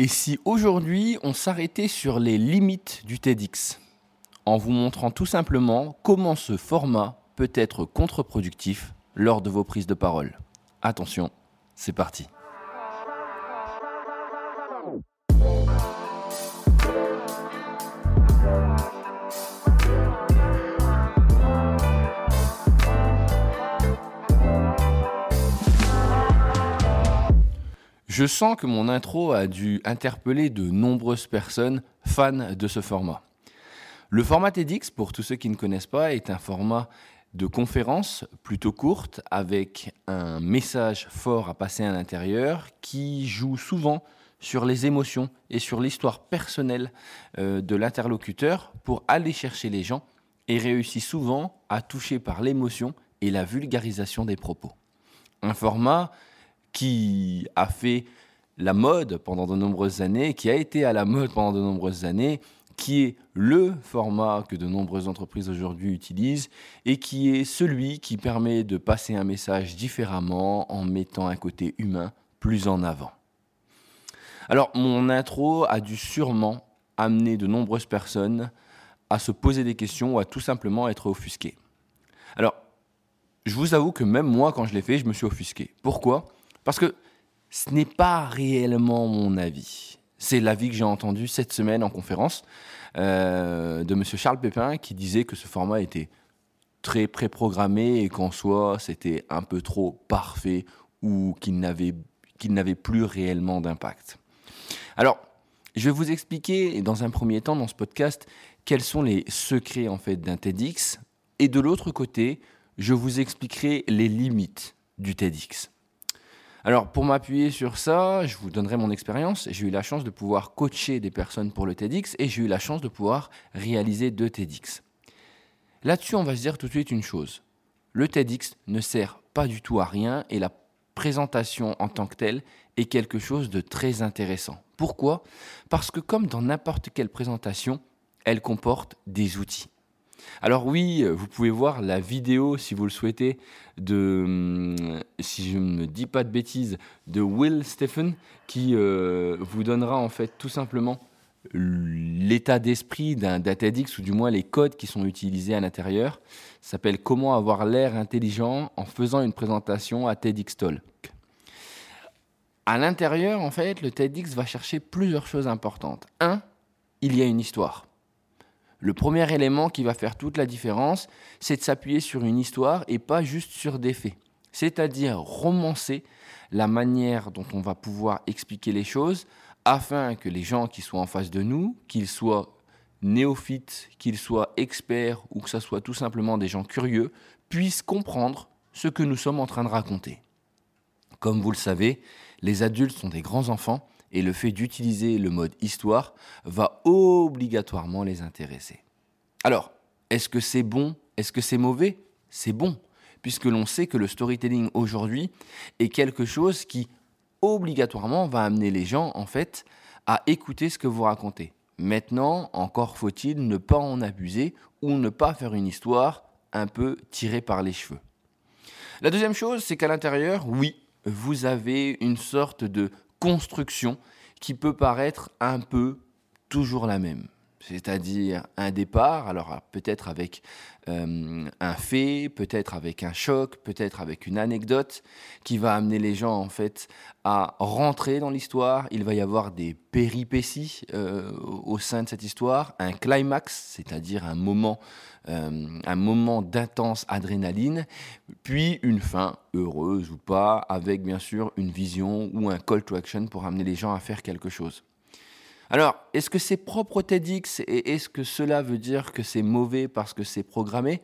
Et si aujourd'hui on s'arrêtait sur les limites du TEDx, en vous montrant tout simplement comment ce format peut être contre-productif lors de vos prises de parole Attention, c'est parti. Je sens que mon intro a dû interpeller de nombreuses personnes fans de ce format. Le format TEDx, pour tous ceux qui ne connaissent pas, est un format de conférence plutôt courte avec un message fort à passer à l'intérieur qui joue souvent sur les émotions et sur l'histoire personnelle euh, de l'interlocuteur pour aller chercher les gens et réussit souvent à toucher par l'émotion et la vulgarisation des propos. Un format qui a fait la mode pendant de nombreuses années, qui a été à la mode pendant de nombreuses années, qui est le format que de nombreuses entreprises aujourd'hui utilisent et qui est celui qui permet de passer un message différemment en mettant un côté humain plus en avant. Alors mon intro a dû sûrement amener de nombreuses personnes à se poser des questions ou à tout simplement être offusquées. Alors, je vous avoue que même moi, quand je l'ai fait, je me suis offusqué. Pourquoi? Parce que ce n'est pas réellement mon avis. C'est l'avis que j'ai entendu cette semaine en conférence euh, de M. Charles Pépin qui disait que ce format était très préprogrammé et qu'en soi c'était un peu trop parfait ou qu'il n'avait plus réellement d'impact. Alors, je vais vous expliquer dans un premier temps dans ce podcast quels sont les secrets en fait d'un TEDx et de l'autre côté, je vous expliquerai les limites du TEDx. Alors, pour m'appuyer sur ça, je vous donnerai mon expérience. J'ai eu la chance de pouvoir coacher des personnes pour le TEDx et j'ai eu la chance de pouvoir réaliser deux TEDx. Là-dessus, on va se dire tout de suite une chose. Le TEDx ne sert pas du tout à rien et la présentation en tant que telle est quelque chose de très intéressant. Pourquoi? Parce que comme dans n'importe quelle présentation, elle comporte des outils. Alors oui, vous pouvez voir la vidéo, si vous le souhaitez, de, hum, si je ne me dis pas de bêtises, de Will Stephen, qui euh, vous donnera en fait tout simplement l'état d'esprit d'un TEDx, ou du moins les codes qui sont utilisés à l'intérieur. S'appelle Comment avoir l'air intelligent en faisant une présentation à TEDx Talk. À l'intérieur, en fait, le TEDx va chercher plusieurs choses importantes. Un, il y a une histoire. Le premier élément qui va faire toute la différence, c'est de s'appuyer sur une histoire et pas juste sur des faits. C'est-à-dire romancer la manière dont on va pouvoir expliquer les choses afin que les gens qui soient en face de nous, qu'ils soient néophytes, qu'ils soient experts ou que ce soit tout simplement des gens curieux, puissent comprendre ce que nous sommes en train de raconter. Comme vous le savez, les adultes sont des grands enfants et le fait d'utiliser le mode histoire va obligatoirement les intéresser. Alors, est-ce que c'est bon? Est-ce que c'est mauvais? C'est bon, puisque l'on sait que le storytelling aujourd'hui est quelque chose qui obligatoirement va amener les gens en fait à écouter ce que vous racontez. Maintenant, encore faut-il ne pas en abuser ou ne pas faire une histoire un peu tirée par les cheveux. La deuxième chose, c'est qu'à l'intérieur, oui, vous avez une sorte de construction qui peut paraître un peu toujours la même. C'est-à-dire un départ, alors peut-être avec euh, un fait, peut-être avec un choc, peut-être avec une anecdote qui va amener les gens en fait à rentrer dans l'histoire. Il va y avoir des péripéties euh, au sein de cette histoire, un climax, c'est-à-dire moment, euh, un moment d'intense adrénaline, puis une fin heureuse ou pas, avec bien sûr une vision ou un call to action pour amener les gens à faire quelque chose. Alors, est-ce que c'est propre TEDx et est-ce que cela veut dire que c'est mauvais parce que c'est programmé?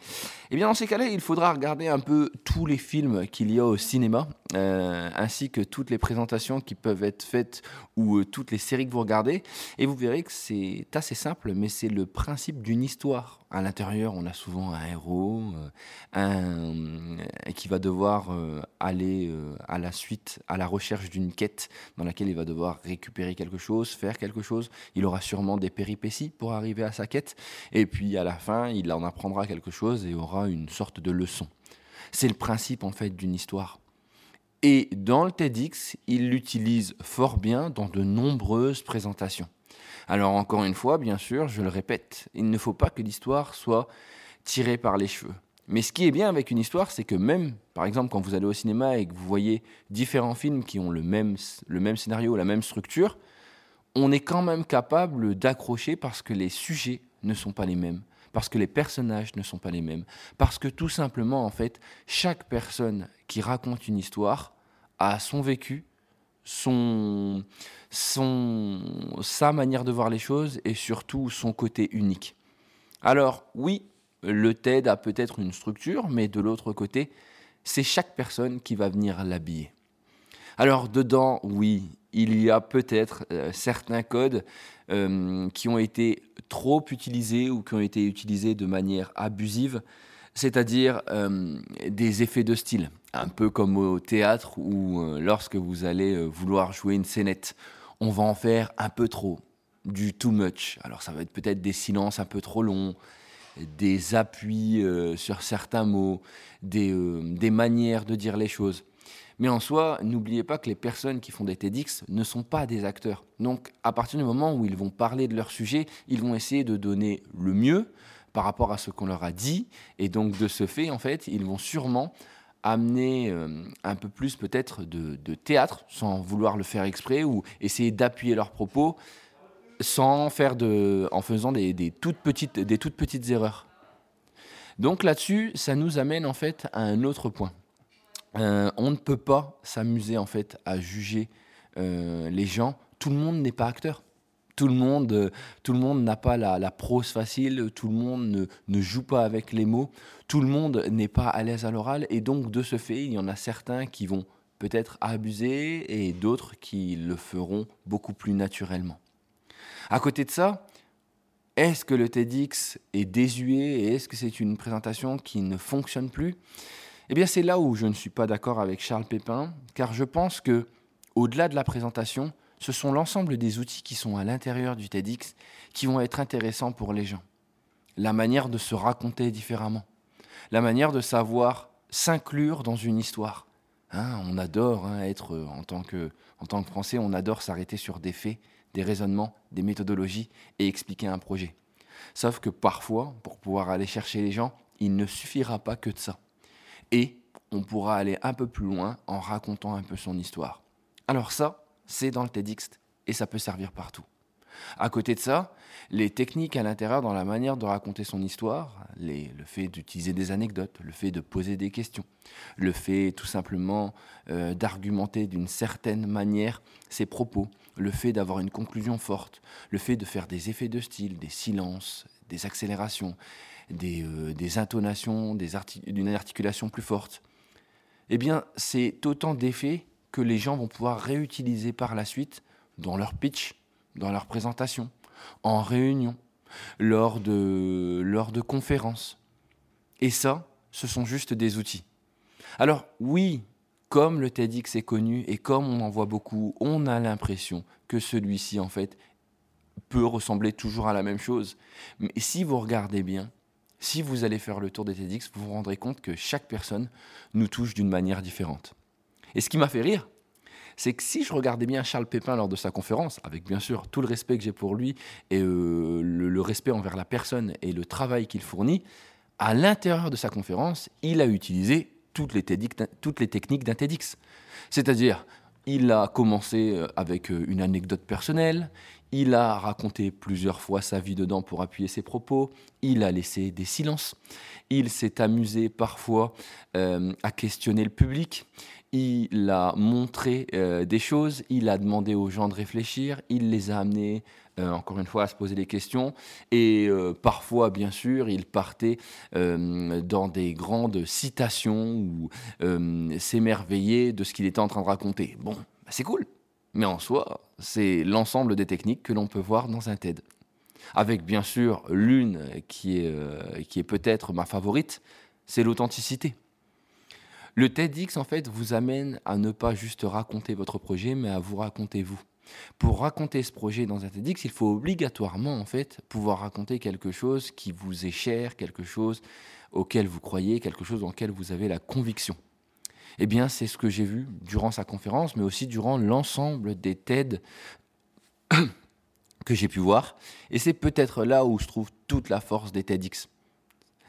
Eh bien, dans ces cas-là, il faudra regarder un peu tous les films qu'il y a au cinéma, euh, ainsi que toutes les présentations qui peuvent être faites ou euh, toutes les séries que vous regardez, et vous verrez que c'est assez simple, mais c'est le principe d'une histoire. À l'intérieur, on a souvent un héros, euh, qui va devoir aller à la suite, à la recherche d'une quête dans laquelle il va devoir récupérer quelque chose, faire quelque chose il aura sûrement des péripéties pour arriver à sa quête, et puis à la fin, il en apprendra quelque chose et aura une sorte de leçon. C'est le principe en fait d'une histoire. Et dans le TEDx, il l'utilise fort bien dans de nombreuses présentations. Alors encore une fois, bien sûr, je le répète, il ne faut pas que l'histoire soit tirée par les cheveux. Mais ce qui est bien avec une histoire, c'est que même, par exemple, quand vous allez au cinéma et que vous voyez différents films qui ont le même, le même scénario, la même structure, on est quand même capable d'accrocher parce que les sujets ne sont pas les mêmes, parce que les personnages ne sont pas les mêmes, parce que tout simplement, en fait, chaque personne qui raconte une histoire a son vécu, son, son, sa manière de voir les choses et surtout son côté unique. Alors oui, le TED a peut-être une structure, mais de l'autre côté, c'est chaque personne qui va venir l'habiller. Alors dedans, oui, il y a peut-être euh, certains codes euh, qui ont été trop utilisés ou qui ont été utilisés de manière abusive, c'est-à-dire euh, des effets de style, un peu comme au théâtre où lorsque vous allez vouloir jouer une scénette, on va en faire un peu trop, du too much. Alors ça va être peut-être des silences un peu trop longs, des appuis sur certains mots, des manières de dire les choses. Mais en soi, n'oubliez pas que les personnes qui font des TEDx ne sont pas des acteurs. Donc, à partir du moment où ils vont parler de leur sujet, ils vont essayer de donner le mieux par rapport à ce qu'on leur a dit. Et donc, de ce fait, en fait, ils vont sûrement amener euh, un peu plus peut-être de, théâtre, sans vouloir le faire exprès, ou essayer d'appuyer leurs propos sans faire en faisant des, toutes petites, des toutes petites erreurs. Donc là-dessus, ça nous amène en fait à un autre point. Euh, on ne peut pas s'amuser en fait à juger euh, les gens. Tout le monde n'est pas acteur. Tout le monde, euh, tout le monde n'a pas la, prose facile. Tout le monde ne, joue pas avec les mots. Tout le monde n'est pas à l'aise à l'oral. Et donc de ce fait, il y en a certains qui vont peut-être abuser et d'autres qui le feront beaucoup plus naturellement. À côté de ça, est-ce que le TEDx est désuet et est-ce que c'est une présentation qui ne fonctionne plus? Eh bien, c'est là où je ne suis pas d'accord avec Charles Pépin, car je pense que, au-delà de la présentation, ce sont l'ensemble des outils qui sont à l'intérieur du TEDx qui vont être intéressants pour les gens. La manière de se raconter différemment, la manière de savoir s'inclure dans une histoire. Hein, on adore hein, être, que, en tant que Français, on adore s'arrêter sur des faits, des raisonnements, des méthodologies et expliquer un projet. Sauf que parfois, pour pouvoir aller chercher les gens, il ne suffira pas que de ça et on pourra aller un peu plus loin en racontant un peu son histoire. Alors ça, c'est dans le TEDx et ça peut servir partout. À côté de ça, les techniques à l'intérieur dans la manière de raconter son histoire, le fait d'utiliser des anecdotes, le fait de poser des questions, le fait tout simplement euh, d'argumenter d'une certaine manière ses propos, le fait d'avoir une conclusion forte, le fait de faire des effets de style, des silences, des accélérations, euh, des, intonations, d'une articulation plus forte, eh bien, c'est autant d'effets que les gens vont pouvoir réutiliser par la suite dans leur pitch, dans leur présentation, en réunion, lors de, lors de conférences. Et ça, ce sont juste des outils. Alors oui, comme le TEDx est connu et comme on en voit beaucoup, on a l'impression que celui-ci, en fait, peut ressembler toujours à la même chose. Mais si vous regardez bien, si vous allez faire le tour des TEDx, vous vous rendrez compte que chaque personne nous touche d'une manière différente. Et ce qui m'a fait rire, c'est que si je regardais bien Charles Pépin lors de sa conférence, avec bien sûr tout le respect que j'ai pour lui et euh, le, respect envers la personne et le travail qu'il fournit, à l'intérieur de sa conférence, il a utilisé toutes les, toutes les techniques d'un TEDx. C'est-à-dire, il a commencé euh, avec euh, une anecdote personnelle, il a raconté plusieurs fois sa vie dedans pour appuyer ses propos. Il a laissé des silences. Il s'est amusé parfois euh, à questionner le public. Il a montré euh, des choses. Il a demandé aux gens de réfléchir. Il les a amenés, euh, encore une fois, à se poser des questions. Et parfois, bien sûr, il partait dans des grandes citations ou s'émerveillait de ce qu'il était en train de raconter. Bon, bah, c'est cool. Mais en soi, c'est l'ensemble des techniques que l'on peut voir dans un TED. Avec bien sûr l'une qui est, euh, qui est peut-être ma favorite, c'est l'authenticité. Le TEDx, en fait, vous amène à ne pas juste raconter votre projet, mais à vous raconter vous. Pour raconter ce projet dans un TEDx, il faut obligatoirement, en fait, pouvoir raconter quelque chose qui vous est cher, quelque chose auquel vous croyez, quelque chose dans lequel vous avez la conviction. Eh bien, c'est ce que j'ai vu durant sa conférence, mais aussi durant l'ensemble des TED que j'ai pu voir. Et c'est peut-être là où se trouve toute la force des TEDx.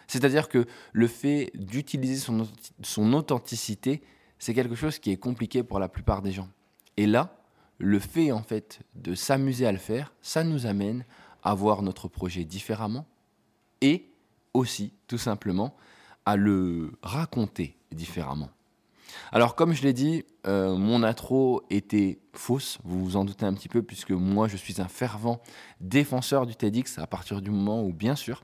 C'est-à-dire que le fait d'utiliser son, authenticité, c'est quelque chose qui est compliqué pour la plupart des gens. Et là, le fait en fait de s'amuser à le faire, ça nous amène à voir notre projet différemment et aussi tout simplement à le raconter différemment. Alors comme je l'ai dit, euh, mon intro était fausse, vous vous en doutez un petit peu, puisque moi je suis un fervent défenseur du TEDx à partir du moment où, bien sûr,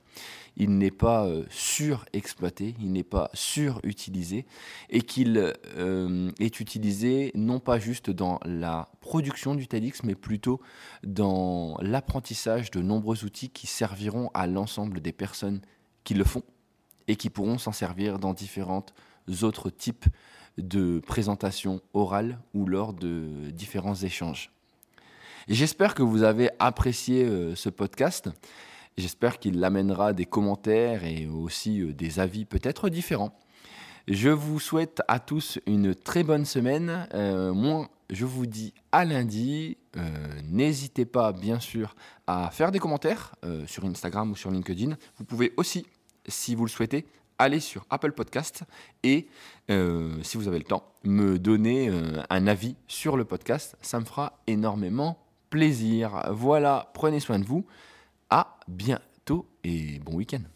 il n'est pas euh, surexploité, il n'est pas surutilisé, et qu'il euh, est utilisé non pas juste dans la production du TEDx, mais plutôt dans l'apprentissage de nombreux outils qui serviront à l'ensemble des personnes qui le font et qui pourront s'en servir dans différentes autres types de présentations orales ou lors de différents échanges. J'espère que vous avez apprécié euh, ce podcast. J'espère qu'il amènera des commentaires et aussi euh, des avis peut-être différents. Je vous souhaite à tous une très bonne semaine. Euh, moi, je vous dis à lundi. N'hésitez pas, bien sûr, à faire des commentaires sur Instagram ou sur LinkedIn. Vous pouvez aussi, si vous le souhaitez, allez sur Apple Podcast et, euh, si vous avez le temps, me donner euh, un avis sur le podcast. Ça me fera énormément plaisir. Voilà, prenez soin de vous. À bientôt et bon week-end.